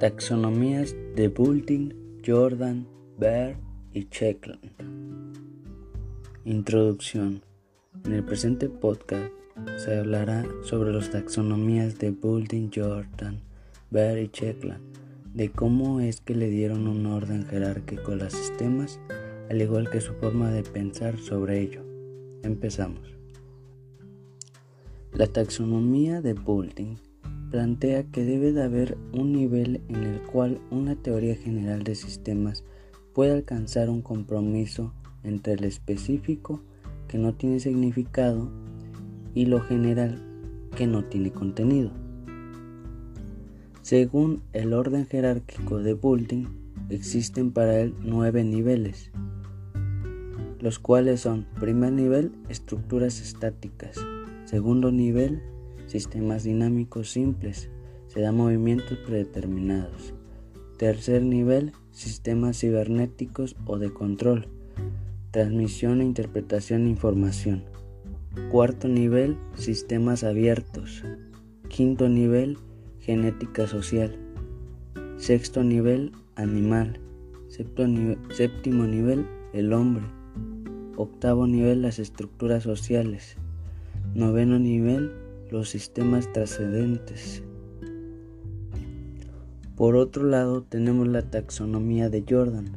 Taxonomías de Bulting, Jordan, Baer y Checkland. Introducción. En el presente podcast se hablará sobre las taxonomías de Bulting, Jordan, Baer y Checkland, de cómo es que le dieron un orden jerárquico a los sistemas, al igual que su forma de pensar sobre ello. Empezamos. La taxonomía de Bulting plantea que debe de haber un nivel en el cual una teoría general de sistemas puede alcanzar un compromiso entre el específico que no tiene significado y lo general que no tiene contenido. Según el orden jerárquico de Bulting, existen para él nueve niveles, los cuales son primer nivel, estructuras estáticas, segundo nivel, sistemas dinámicos simples, se da movimientos predeterminados. Tercer nivel, sistemas cibernéticos o de control, transmisión e interpretación de información. Cuarto nivel, sistemas abiertos. Quinto nivel, genética social. Sexto nivel, animal. Séptimo nivel, el hombre. Octavo nivel, las estructuras sociales. Noveno nivel, los sistemas trascendentes. Por otro lado, tenemos la taxonomía de Jordan,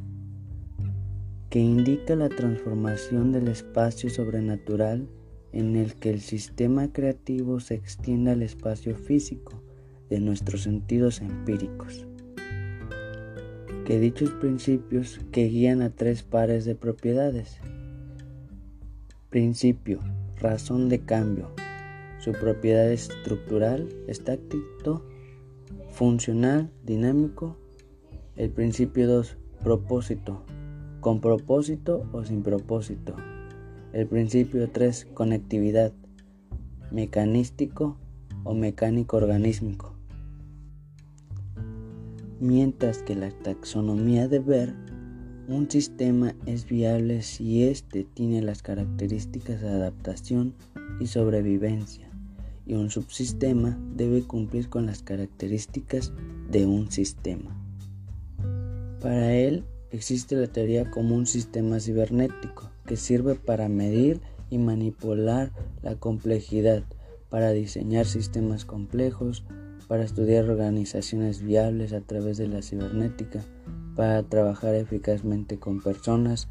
que indica la transformación del espacio sobrenatural en el que el sistema creativo se extiende al espacio físico de nuestros sentidos empíricos. Que dichos principios que guían a tres pares de propiedades. Principio, razón de cambio, su propiedad estructural, estático, funcional, dinámico. El principio 2, propósito, con propósito o sin propósito. El principio 3, conectividad, mecanístico o mecánico organísmico. Mientras que la taxonomía de ver un sistema es viable si éste tiene las características de adaptación y sobrevivencia y un subsistema debe cumplir con las características de un sistema. Para él existe la teoría como un sistema cibernético que sirve para medir y manipular la complejidad, para diseñar sistemas complejos, para estudiar organizaciones viables a través de la cibernética, para trabajar eficazmente con personas,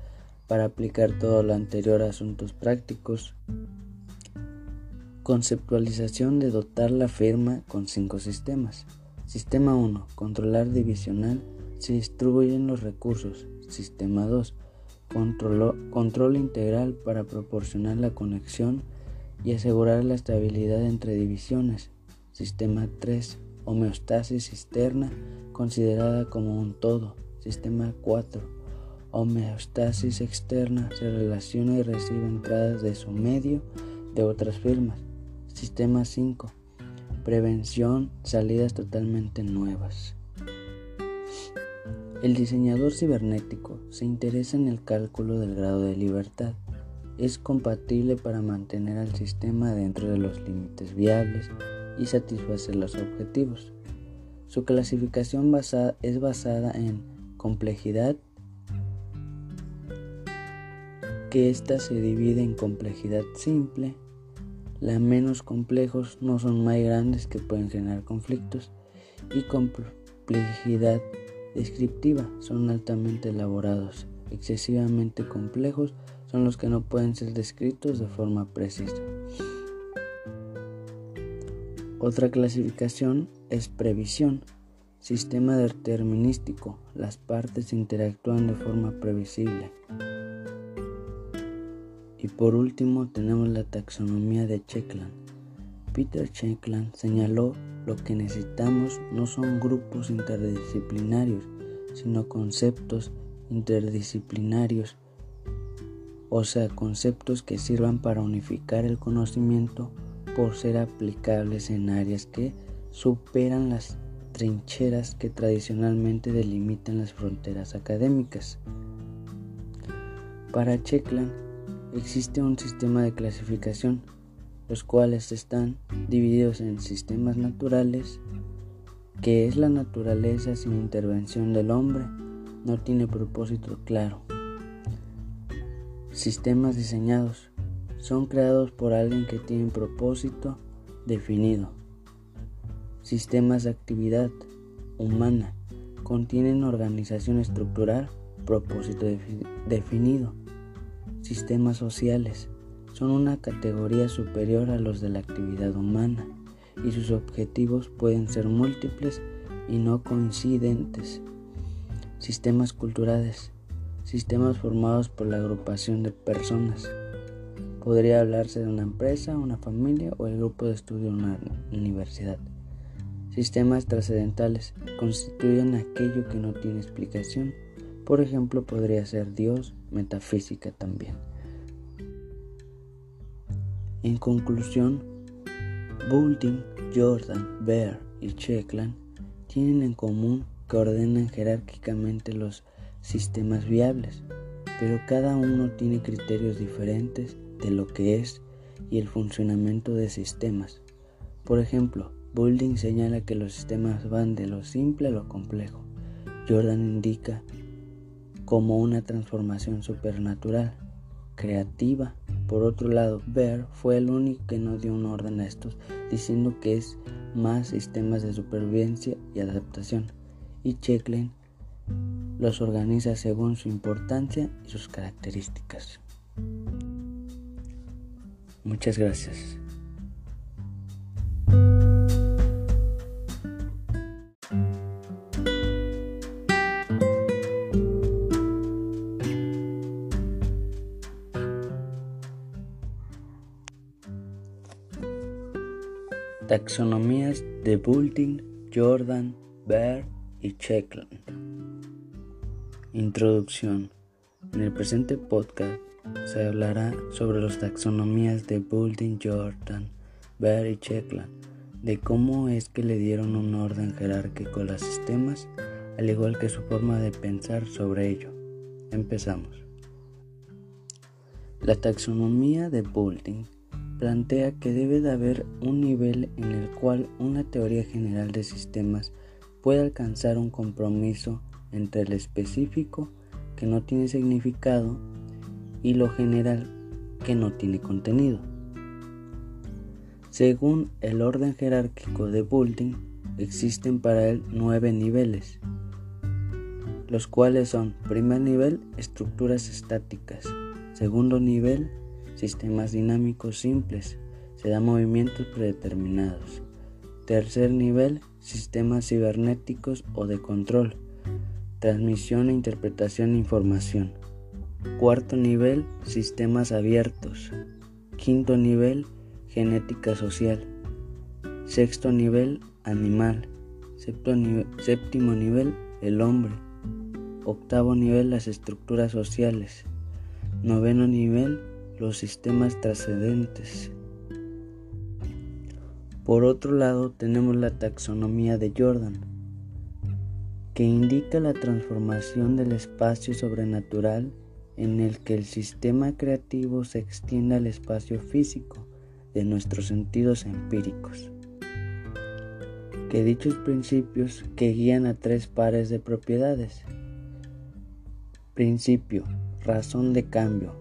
para aplicar todo lo anterior a asuntos prácticos, Conceptualización de dotar la firma con cinco sistemas. Sistema 1. Controlar divisional. Se distribuyen los recursos. Sistema 2. control integral para proporcionar la conexión y asegurar la estabilidad entre divisiones. Sistema 3. Homeostasis externa considerada como un todo. Sistema 4. Homeostasis externa se relaciona y recibe entradas de su medio de otras firmas. Sistema 5. Prevención, salidas totalmente nuevas. El diseñador cibernético se interesa en el cálculo del grado de libertad. Es compatible para mantener al sistema dentro de los límites viables y satisfacer los objetivos. Su clasificación es basada en complejidad, que ésta se divide en complejidad simple, la menos complejos no son más grandes que pueden generar conflictos y complejidad descriptiva son altamente elaborados. Excesivamente complejos son los que no pueden ser descritos de forma precisa. Otra clasificación es previsión, sistema determinístico. Las partes interactúan de forma previsible. Y por último tenemos la taxonomía de Checkland. Peter Checkland señaló lo que necesitamos no son grupos interdisciplinarios, sino conceptos interdisciplinarios, o sea, conceptos que sirvan para unificar el conocimiento por ser aplicables en áreas que superan las trincheras que tradicionalmente delimitan las fronteras académicas. Para Checkland, existe un sistema de clasificación, los cuales están divididos en sistemas naturales, que es la naturaleza sin intervención del hombre, no tiene propósito claro. Sistemas diseñados son creados por alguien que tiene propósito definido. Sistemas de actividad humana contienen organización estructural, propósito definido. Sistemas sociales son una categoría superior a los de la actividad humana y sus objetivos pueden ser múltiples y no coincidentes. Sistemas culturales, sistemas formados por la agrupación de personas. Podría hablarse de una empresa, una familia o el grupo de estudio de una universidad. Sistemas trascendentales constituyen aquello que no tiene explicación. Por ejemplo, podría ser Dios, metafísica también. En conclusión, Boulding, Jordan, Bear y Checkland tienen en común que ordenan jerárquicamente los sistemas viables, pero cada uno tiene criterios diferentes de lo que es y el funcionamiento de sistemas. Por ejemplo, Boulding señala que los sistemas van de lo simple a lo complejo. Jordan indica como una transformación supernatural, creativa por otro lado, Bear fue el único que no dio un orden a estos, diciendo que es más sistemas de supervivencia y adaptación, y Checklin los organiza según su importancia y sus características. Muchas gracias. Taxonomías de Bulting, Jordan, Bear y Checkland. Introducción. En el presente podcast se hablará sobre las taxonomías de Bulting, Jordan, Bear y Checkland, de cómo es que le dieron un orden jerárquico a los sistemas, al igual que su forma de pensar sobre ello. Empezamos. La taxonomía de Bulting plantea que debe de haber un nivel en el cual una teoría general de sistemas puede alcanzar un compromiso entre el específico que no tiene significado y lo general que no tiene contenido. Según el orden jerárquico de Bulting, existen para él nueve niveles, los cuales son primer nivel estructuras estáticas, segundo nivel sistemas dinámicos simples, se da movimientos predeterminados. Tercer nivel, sistemas cibernéticos o de control, transmisión e interpretación de información. Cuarto nivel, sistemas abiertos. Quinto nivel, genética social. Sexto nivel, animal. Séptimo nivel, el hombre. Octavo nivel, las estructuras sociales. Noveno nivel, los sistemas trascendentes. Por otro lado, tenemos la taxonomía de Jordan, que indica la transformación del espacio sobrenatural en el que el sistema creativo se extiende al espacio físico de nuestros sentidos empíricos. Que dichos principios que guían a tres pares de propiedades. Principio, razón de cambio,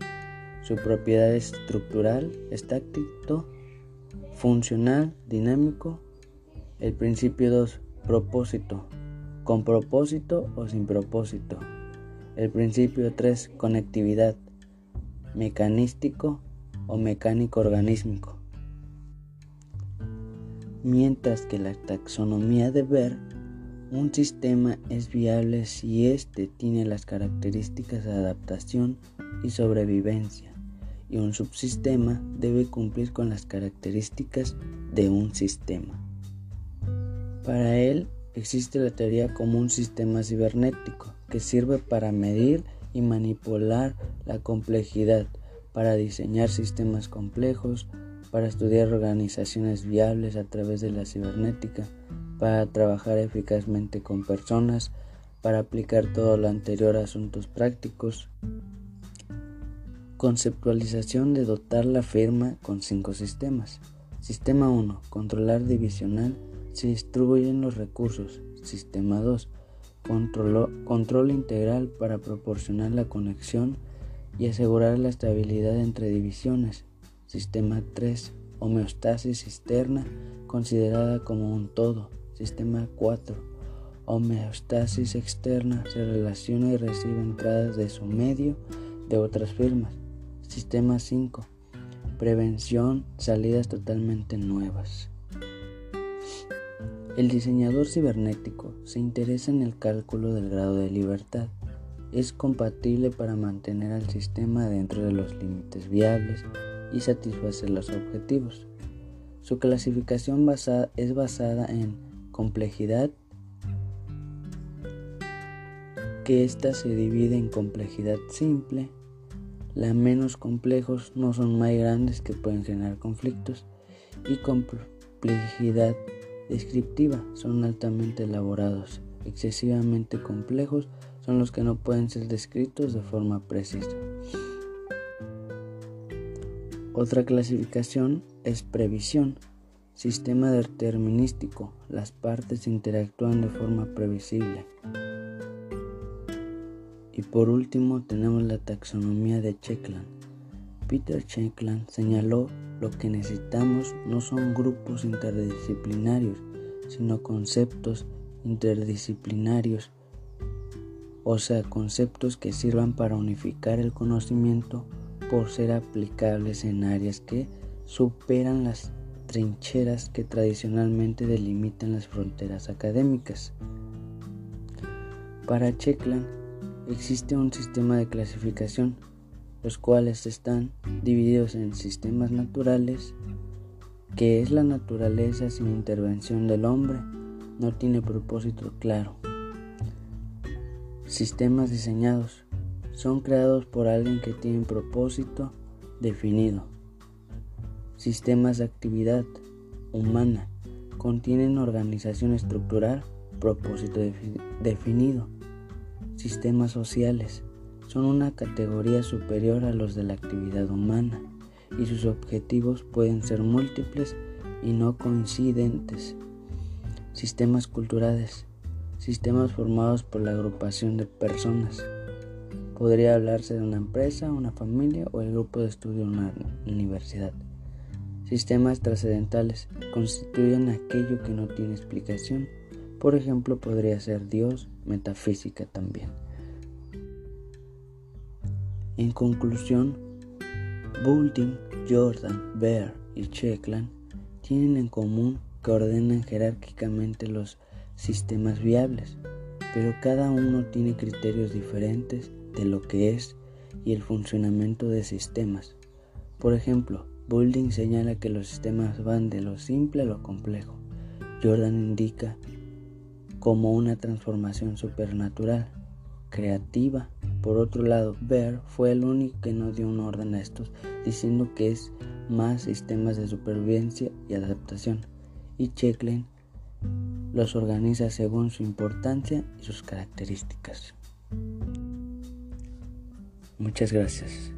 su propiedad estructural, estático, funcional, dinámico. El principio 2, propósito, con propósito o sin propósito. El principio 3, conectividad, mecanístico o mecánico organísmico. Mientras que la taxonomía de ver un sistema es viable si éste tiene las características de adaptación y sobrevivencia y un subsistema debe cumplir con las características de un sistema. Para él existe la teoría como un sistema cibernético que sirve para medir y manipular la complejidad, para diseñar sistemas complejos, para estudiar organizaciones viables a través de la cibernética, para trabajar eficazmente con personas, para aplicar todo lo anterior a asuntos prácticos, Conceptualización de dotar la firma con cinco sistemas. Sistema 1. Controlar divisional Se distribuyen los recursos. Sistema 2. control integral para proporcionar la conexión y asegurar la estabilidad entre divisiones. Sistema 3. Homeostasis externa considerada como un todo. Sistema 4. Homeostasis externa se relaciona y recibe entradas de su medio de otras firmas. Sistema 5. Prevención, salidas totalmente nuevas. El diseñador cibernético se interesa en el cálculo del grado de libertad. Es compatible para mantener al sistema dentro de los límites viables y satisfacer los objetivos. Su clasificación es basada en complejidad, que ésta se divide en complejidad simple, la menos complejos no son más grandes que pueden generar conflictos y complejidad descriptiva son altamente elaborados, excesivamente complejos son los que no pueden ser descritos de forma precisa. Otra clasificación es previsión, sistema determinístico, las partes interactúan de forma previsible. Y por último tenemos la taxonomía de Checkland. Peter Checkland señaló lo que necesitamos no son grupos interdisciplinarios, sino conceptos interdisciplinarios, o sea, conceptos que sirvan para unificar el conocimiento por ser aplicables en áreas que superan las trincheras que tradicionalmente delimitan las fronteras académicas. Para Checkland existe un sistema de clasificación los cuales están divididos en sistemas naturales, que es la naturaleza sin intervención del hombre, no tiene propósito claro. Sistemas diseñados son creados por alguien que tiene propósito definido. Sistemas de actividad humana contienen organización estructural, propósito definido. Sistemas sociales son una categoría superior a los de la actividad humana y sus objetivos pueden ser múltiples y no coincidentes. Sistemas culturales, sistemas formados por la agrupación de personas. Podría hablarse de una empresa, una familia o el grupo de estudio de una universidad. Sistemas trascendentales constituyen aquello que no tiene explicación. Por ejemplo, podría ser Dios, metafísica también. En conclusión, Boulding, Jordan, Bear y Checkland tienen en común que ordenan jerárquicamente los sistemas viables, pero cada uno tiene criterios diferentes de lo que es y el funcionamiento de sistemas. Por ejemplo, Boulding señala que los sistemas van de lo simple a lo complejo. Jordan indica como una transformación supernatural, creativa por otro lado, Bear fue el único que no dio un orden a estos, diciendo que es más sistemas de supervivencia y adaptación, y Checklin los organiza según su importancia y sus características. Muchas gracias.